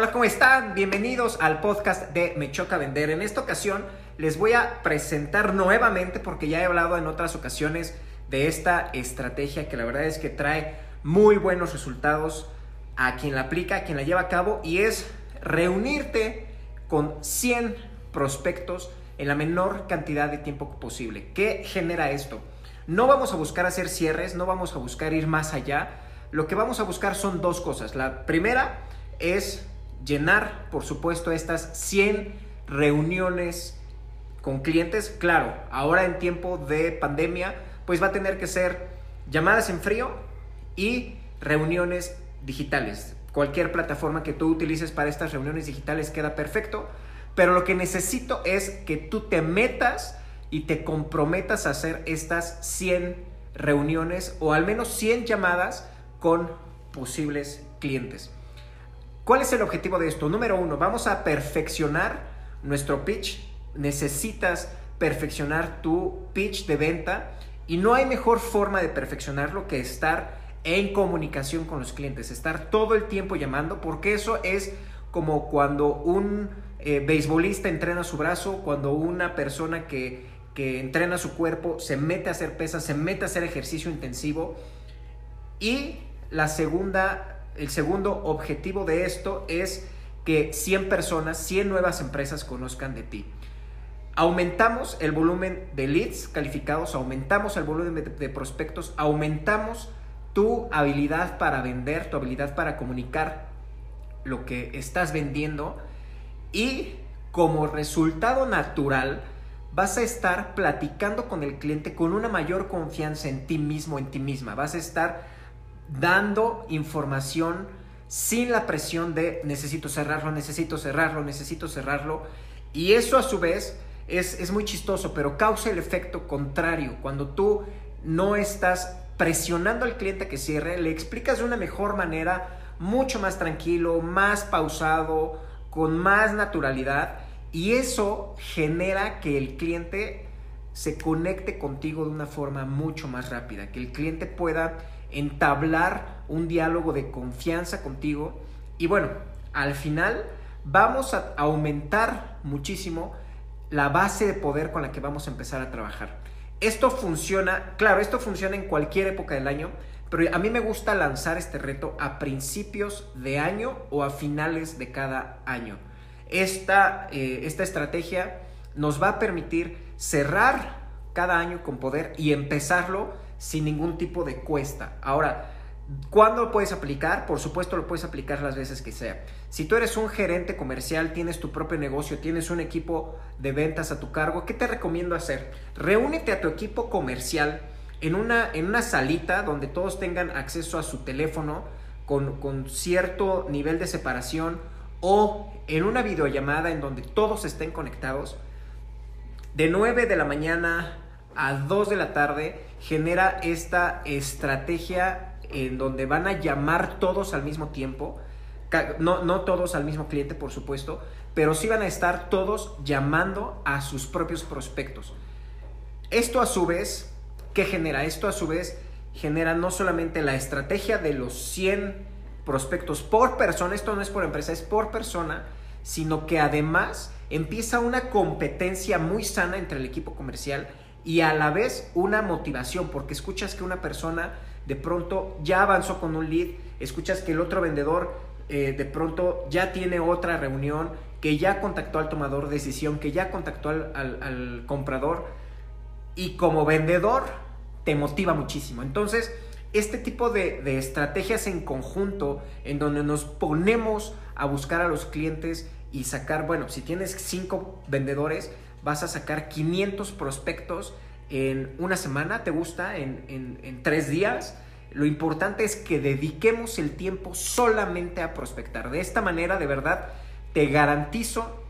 Hola, ¿cómo están? Bienvenidos al podcast de Me Choca Vender. En esta ocasión les voy a presentar nuevamente, porque ya he hablado en otras ocasiones de esta estrategia que la verdad es que trae muy buenos resultados a quien la aplica, a quien la lleva a cabo, y es reunirte con 100 prospectos en la menor cantidad de tiempo posible. ¿Qué genera esto? No vamos a buscar hacer cierres, no vamos a buscar ir más allá. Lo que vamos a buscar son dos cosas. La primera es llenar, por supuesto, estas 100 reuniones con clientes. Claro, ahora en tiempo de pandemia, pues va a tener que ser llamadas en frío y reuniones digitales. Cualquier plataforma que tú utilices para estas reuniones digitales queda perfecto, pero lo que necesito es que tú te metas y te comprometas a hacer estas 100 reuniones o al menos 100 llamadas con posibles clientes. ¿Cuál es el objetivo de esto? Número uno, vamos a perfeccionar nuestro pitch. Necesitas perfeccionar tu pitch de venta y no hay mejor forma de perfeccionarlo que estar en comunicación con los clientes, estar todo el tiempo llamando, porque eso es como cuando un eh, beisbolista entrena su brazo, cuando una persona que, que entrena su cuerpo se mete a hacer pesas, se mete a hacer ejercicio intensivo. Y la segunda el segundo objetivo de esto es que 100 personas, 100 nuevas empresas conozcan de ti. Aumentamos el volumen de leads calificados, aumentamos el volumen de, prospectos, aumentamos tu habilidad para vender, tu habilidad para comunicar lo que estás vendiendo y como resultado natural vas a estar platicando con el cliente con una mayor confianza en ti mismo, en ti misma. Vas a estar dando información sin la presión de necesito cerrarlo, necesito cerrarlo, necesito cerrarlo. Y eso a su vez es, muy chistoso, pero causa el efecto contrario. Cuando tú no estás presionando al cliente que cierre, le explicas de una mejor manera, mucho más tranquilo, más pausado, con más naturalidad. Y eso genera que el cliente se conecte contigo de una forma mucho más rápida, que el cliente pueda entablar un diálogo de confianza contigo y bueno, al final vamos a aumentar muchísimo la base de poder con la que vamos a empezar a trabajar. Esto funciona, claro, esto funciona en cualquier época del año, pero a mí me gusta lanzar este reto a principios de año o a finales de cada año. Esta, eh, esta estrategia nos va a permitir cerrar cada año con poder y empezarlo sin ningún tipo de cuesta. Ahora, ¿cuándo lo puedes aplicar? Por supuesto lo puedes aplicar las veces que sea. Si tú eres un gerente comercial, tienes tu propio negocio, tienes un equipo de ventas a tu cargo, ¿qué te recomiendo hacer? Reúnete a tu equipo comercial en una, en una salita donde todos tengan acceso a su teléfono con, con cierto nivel de separación o en una videollamada en donde todos estén conectados de 9 de la mañana a 2 de la tarde genera esta estrategia en donde van a llamar todos al mismo tiempo. No, no todos al mismo cliente, por supuesto, pero sí van a estar todos llamando a sus propios prospectos. Esto a su vez, ¿qué genera? Esto a su vez genera no solamente la estrategia de los 100 prospectos por persona, esto no es por empresa, es por persona, sino que además empieza una competencia muy sana entre el equipo comercial y a la vez una motivación, porque escuchas que una persona de pronto ya avanzó con un lead, escuchas que el otro vendedor eh, de pronto ya tiene otra reunión, que ya contactó al tomador de decisión, que ya contactó al, comprador y como vendedor te motiva muchísimo. Entonces, este tipo de, de, estrategias en conjunto, en donde nos ponemos a buscar a los clientes y sacar, bueno, si tienes cinco vendedores, vas a sacar 500 prospectos en una semana, ¿te gusta? En, tres días. Lo importante es que dediquemos el tiempo solamente a prospectar. De esta manera, de verdad, te garantizo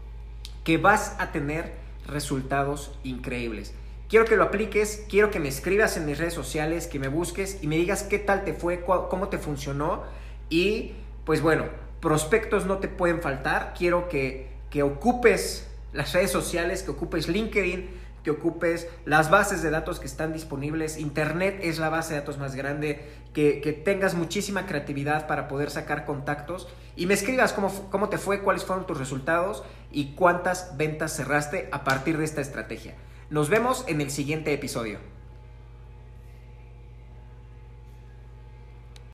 que vas a tener resultados increíbles. Quiero que lo apliques, quiero que me escribas en mis redes sociales, que me busques y me digas qué tal te fue, cómo te funcionó. Y pues bueno, prospectos no te pueden faltar. Quiero que, que ocupes las redes sociales, que ocupes LinkedIn, que ocupes, las bases de datos que están disponibles. Internet es la base de datos más grande, que, que tengas muchísima creatividad para poder sacar contactos y me escribas cómo, cómo te fue, cuáles fueron tus resultados y cuántas ventas cerraste a partir de esta estrategia. Nos vemos en el siguiente episodio.